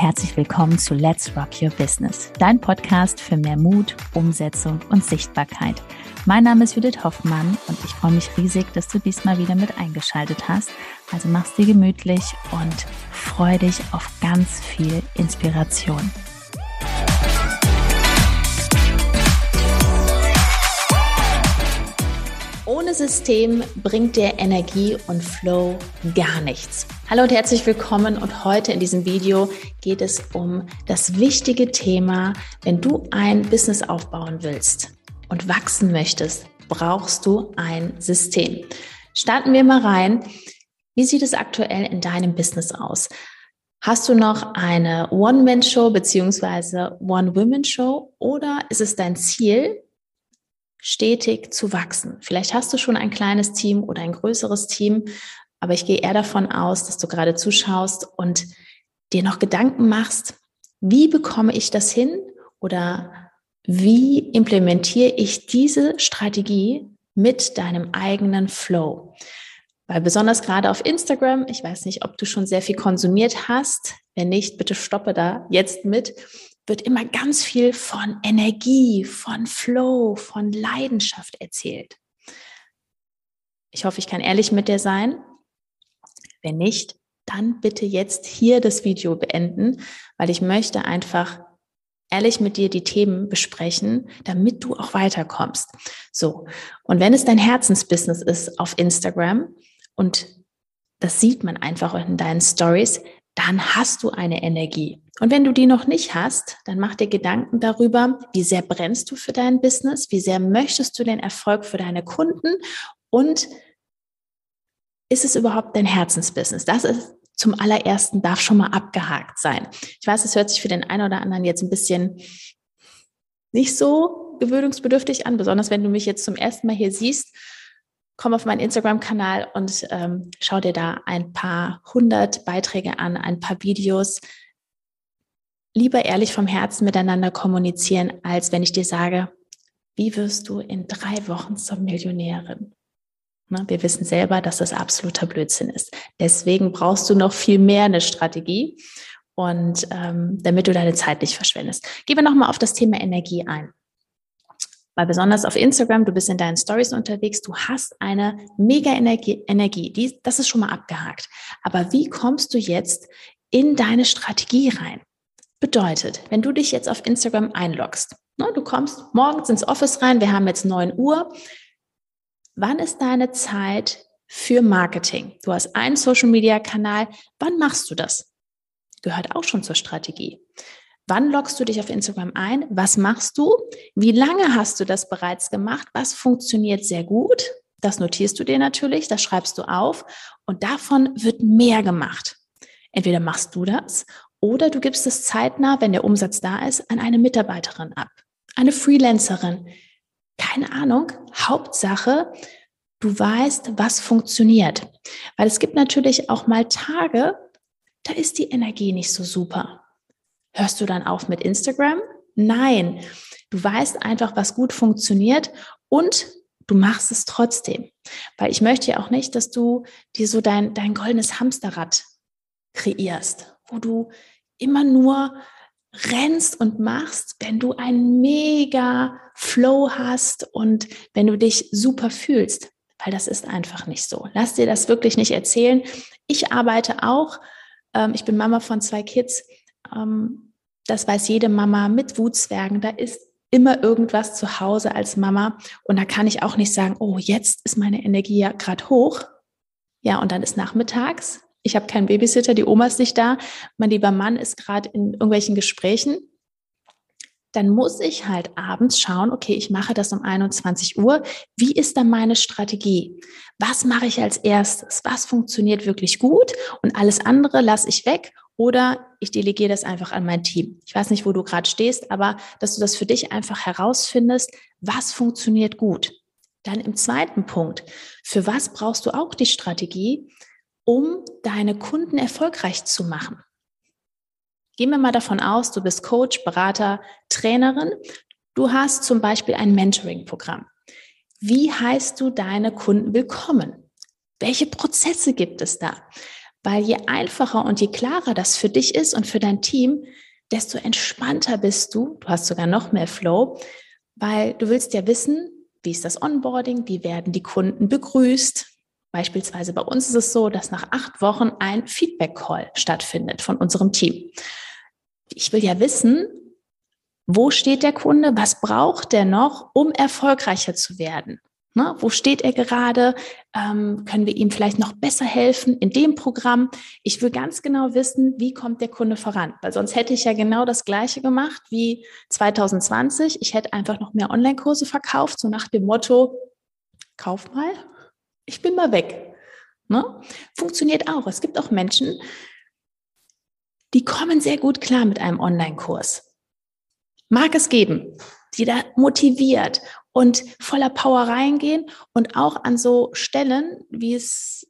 herzlich willkommen zu Let's Rock Your Business, dein Podcast für mehr Mut, Umsetzung und Sichtbarkeit. Mein Name ist Judith Hoffmann und ich freue mich riesig, dass du diesmal wieder mit eingeschaltet hast. Also mach's dir gemütlich und freu dich auf ganz viel Inspiration. Ohne System bringt dir Energie und Flow gar nichts. Hallo und herzlich willkommen und heute in diesem Video geht es um das wichtige Thema, wenn du ein Business aufbauen willst und wachsen möchtest, brauchst du ein System. Starten wir mal rein. Wie sieht es aktuell in deinem Business aus? Hast du noch eine One-Man-Show beziehungsweise One-Women-Show oder ist es dein Ziel, stetig zu wachsen. Vielleicht hast du schon ein kleines Team oder ein größeres Team, aber ich gehe eher davon aus, dass du gerade zuschaust und dir noch Gedanken machst, wie bekomme ich das hin oder wie implementiere ich diese Strategie mit deinem eigenen Flow? Weil besonders gerade auf Instagram, ich weiß nicht, ob du schon sehr viel konsumiert hast. Wenn nicht, bitte stoppe da jetzt mit wird immer ganz viel von Energie, von Flow, von Leidenschaft erzählt. Ich hoffe, ich kann ehrlich mit dir sein. Wenn nicht, dann bitte jetzt hier das Video beenden, weil ich möchte einfach ehrlich mit dir die Themen besprechen, damit du auch weiterkommst. So. Und wenn es dein Herzensbusiness ist auf Instagram und das sieht man einfach in deinen Stories, dann hast du eine Energie. Und wenn du die noch nicht hast, dann mach dir Gedanken darüber, wie sehr brennst du für dein Business, wie sehr möchtest du den Erfolg für deine Kunden und ist es überhaupt dein Herzensbusiness? Das ist zum allerersten darf schon mal abgehakt sein. Ich weiß, es hört sich für den einen oder anderen jetzt ein bisschen nicht so gewöhnungsbedürftig an, besonders wenn du mich jetzt zum ersten Mal hier siehst komm auf meinen Instagram-Kanal und ähm, schau dir da ein paar hundert Beiträge an, ein paar Videos. Lieber ehrlich vom Herzen miteinander kommunizieren, als wenn ich dir sage, wie wirst du in drei Wochen zur Millionärin? Na, wir wissen selber, dass das absoluter Blödsinn ist. Deswegen brauchst du noch viel mehr eine Strategie und ähm, damit du deine Zeit nicht verschwendest. Gehen wir nochmal auf das Thema Energie ein. Weil besonders auf Instagram, du bist in deinen Stories unterwegs, du hast eine mega Energie, Energie. Die, das ist schon mal abgehakt. Aber wie kommst du jetzt in deine Strategie rein? Bedeutet, wenn du dich jetzt auf Instagram einloggst, ne, du kommst morgens ins Office rein, wir haben jetzt 9 Uhr. Wann ist deine Zeit für Marketing? Du hast einen Social Media Kanal. Wann machst du das? Gehört auch schon zur Strategie. Wann loggst du dich auf Instagram ein? Was machst du? Wie lange hast du das bereits gemacht? Was funktioniert sehr gut? Das notierst du dir natürlich, das schreibst du auf und davon wird mehr gemacht. Entweder machst du das oder du gibst es zeitnah, wenn der Umsatz da ist, an eine Mitarbeiterin ab, eine Freelancerin. Keine Ahnung. Hauptsache, du weißt, was funktioniert. Weil es gibt natürlich auch mal Tage, da ist die Energie nicht so super. Hörst du dann auf mit Instagram? Nein, du weißt einfach, was gut funktioniert und du machst es trotzdem. Weil ich möchte ja auch nicht, dass du dir so dein, dein goldenes Hamsterrad kreierst, wo du immer nur rennst und machst, wenn du einen mega Flow hast und wenn du dich super fühlst, weil das ist einfach nicht so. Lass dir das wirklich nicht erzählen. Ich arbeite auch, ähm, ich bin Mama von zwei Kids. Ähm, das weiß jede Mama mit Wutzwergen. Da ist immer irgendwas zu Hause als Mama. Und da kann ich auch nicht sagen, oh, jetzt ist meine Energie ja gerade hoch. Ja, und dann ist nachmittags. Ich habe keinen Babysitter, die Oma ist nicht da. Mein lieber Mann ist gerade in irgendwelchen Gesprächen. Dann muss ich halt abends schauen, okay, ich mache das um 21 Uhr. Wie ist dann meine Strategie? Was mache ich als erstes? Was funktioniert wirklich gut? Und alles andere lasse ich weg oder ich delegiere das einfach an mein Team. Ich weiß nicht, wo du gerade stehst, aber dass du das für dich einfach herausfindest, was funktioniert gut. Dann im zweiten Punkt, für was brauchst du auch die Strategie, um deine Kunden erfolgreich zu machen? Gehen wir mal davon aus, du bist Coach, Berater, Trainerin. Du hast zum Beispiel ein Mentoring-Programm. Wie heißt du deine Kunden willkommen? Welche Prozesse gibt es da? Weil je einfacher und je klarer das für dich ist und für dein Team, desto entspannter bist du. Du hast sogar noch mehr Flow, weil du willst ja wissen, wie ist das Onboarding, wie werden die Kunden begrüßt. Beispielsweise bei uns ist es so, dass nach acht Wochen ein Feedback-Call stattfindet von unserem Team. Ich will ja wissen, wo steht der Kunde, was braucht der noch, um erfolgreicher zu werden. Ne? Wo steht er gerade? Ähm, können wir ihm vielleicht noch besser helfen in dem Programm? Ich will ganz genau wissen, wie kommt der Kunde voran, weil sonst hätte ich ja genau das Gleiche gemacht wie 2020. Ich hätte einfach noch mehr Online-Kurse verkauft, so nach dem Motto, kauf mal, ich bin mal weg. Ne? Funktioniert auch. Es gibt auch Menschen, die kommen sehr gut klar mit einem Online-Kurs. Mag es geben, die da motiviert und voller Power reingehen und auch an so Stellen, wie es,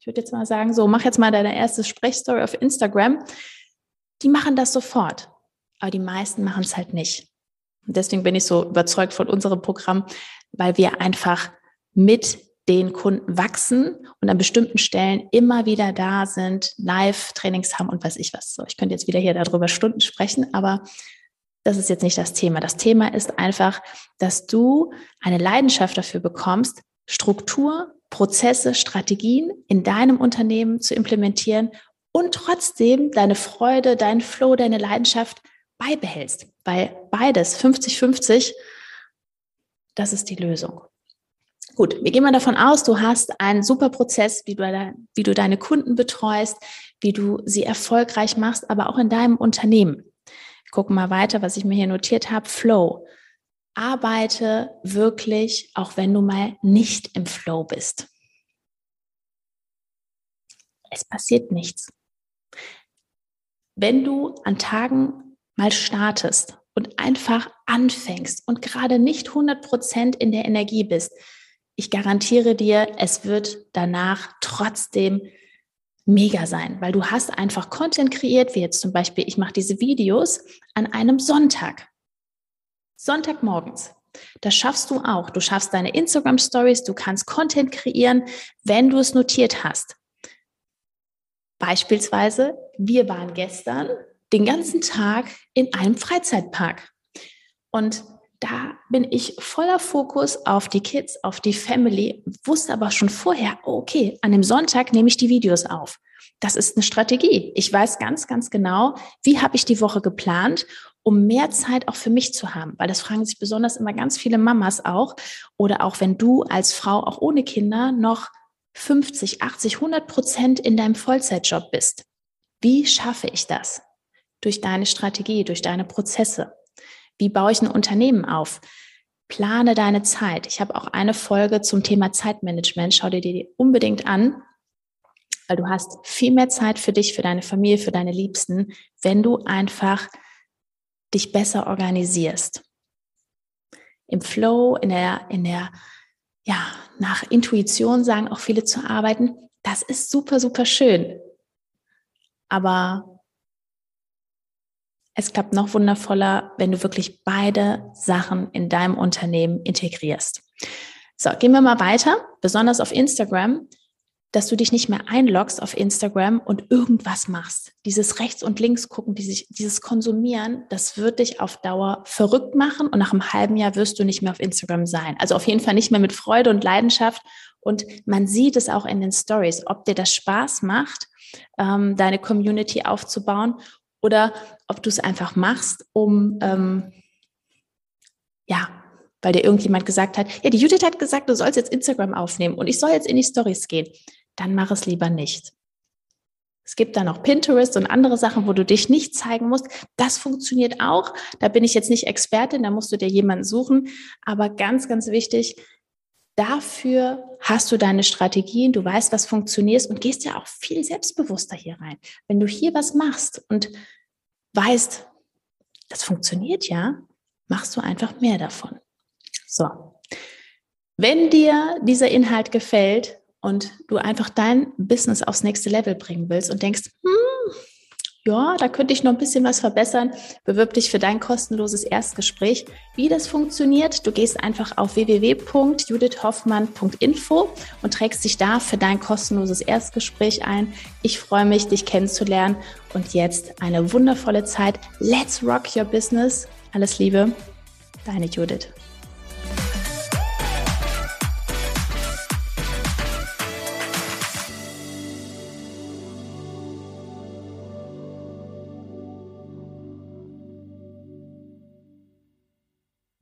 ich würde jetzt mal sagen, so, mach jetzt mal deine erste Sprechstory auf Instagram. Die machen das sofort. Aber die meisten machen es halt nicht. Und deswegen bin ich so überzeugt von unserem Programm, weil wir einfach mit den Kunden wachsen und an bestimmten Stellen immer wieder da sind, Live-Trainings haben und weiß ich was. So, ich könnte jetzt wieder hier darüber Stunden sprechen, aber das ist jetzt nicht das Thema. Das Thema ist einfach, dass du eine Leidenschaft dafür bekommst, Struktur, Prozesse, Strategien in deinem Unternehmen zu implementieren und trotzdem deine Freude, deinen Flow, deine Leidenschaft beibehältst. Weil beides, 50-50, das ist die Lösung. Gut, wir gehen mal davon aus, du hast einen super Prozess, wie du, wie du deine Kunden betreust, wie du sie erfolgreich machst, aber auch in deinem Unternehmen. Gucken mal weiter, was ich mir hier notiert habe. Flow. Arbeite wirklich, auch wenn du mal nicht im Flow bist. Es passiert nichts. Wenn du an Tagen mal startest und einfach anfängst und gerade nicht 100% in der Energie bist, ich garantiere dir, es wird danach trotzdem mega sein, weil du hast einfach Content kreiert, wie jetzt zum Beispiel, ich mache diese Videos an einem Sonntag. Sonntagmorgens. Das schaffst du auch. Du schaffst deine Instagram Stories, du kannst Content kreieren, wenn du es notiert hast. Beispielsweise, wir waren gestern den ganzen Tag in einem Freizeitpark. Und da bin ich voller Fokus auf die Kids, auf die Family, wusste aber schon vorher, okay, an dem Sonntag nehme ich die Videos auf. Das ist eine Strategie. Ich weiß ganz, ganz genau, wie habe ich die Woche geplant, um mehr Zeit auch für mich zu haben. Weil das fragen sich besonders immer ganz viele Mamas auch. Oder auch wenn du als Frau auch ohne Kinder noch 50, 80, 100 Prozent in deinem Vollzeitjob bist. Wie schaffe ich das? Durch deine Strategie, durch deine Prozesse. Wie baue ich ein Unternehmen auf? Plane deine Zeit. Ich habe auch eine Folge zum Thema Zeitmanagement. Schau dir die unbedingt an, weil du hast viel mehr Zeit für dich, für deine Familie, für deine Liebsten, wenn du einfach dich besser organisierst. Im Flow, in der, in der, ja, nach Intuition sagen auch viele zu arbeiten. Das ist super, super schön. Aber es klappt noch wundervoller, wenn du wirklich beide Sachen in deinem Unternehmen integrierst. So, gehen wir mal weiter, besonders auf Instagram, dass du dich nicht mehr einloggst auf Instagram und irgendwas machst. Dieses rechts und links gucken, dieses Konsumieren, das wird dich auf Dauer verrückt machen und nach einem halben Jahr wirst du nicht mehr auf Instagram sein. Also auf jeden Fall nicht mehr mit Freude und Leidenschaft. Und man sieht es auch in den Stories, ob dir das Spaß macht, ähm, deine Community aufzubauen oder ob du es einfach machst, um, ähm, ja, weil dir irgendjemand gesagt hat, ja, die Judith hat gesagt, du sollst jetzt Instagram aufnehmen und ich soll jetzt in die Stories gehen. Dann mach es lieber nicht. Es gibt da noch Pinterest und andere Sachen, wo du dich nicht zeigen musst. Das funktioniert auch. Da bin ich jetzt nicht Expertin, da musst du dir jemanden suchen. Aber ganz, ganz wichtig, dafür hast du deine Strategien, du weißt, was funktioniert und gehst ja auch viel selbstbewusster hier rein. Wenn du hier was machst und weißt, das funktioniert ja, machst du einfach mehr davon. So. Wenn dir dieser Inhalt gefällt und du einfach dein Business aufs nächste Level bringen willst und denkst, hm, ja, da könnte ich noch ein bisschen was verbessern, bewirb dich für dein kostenloses Erstgespräch. Wie das funktioniert, du gehst einfach auf www.judithhoffmann.info und trägst dich da für dein kostenloses Erstgespräch ein. Ich freue mich, dich kennenzulernen und jetzt eine wundervolle Zeit. Let's rock your business. Alles Liebe, deine Judith.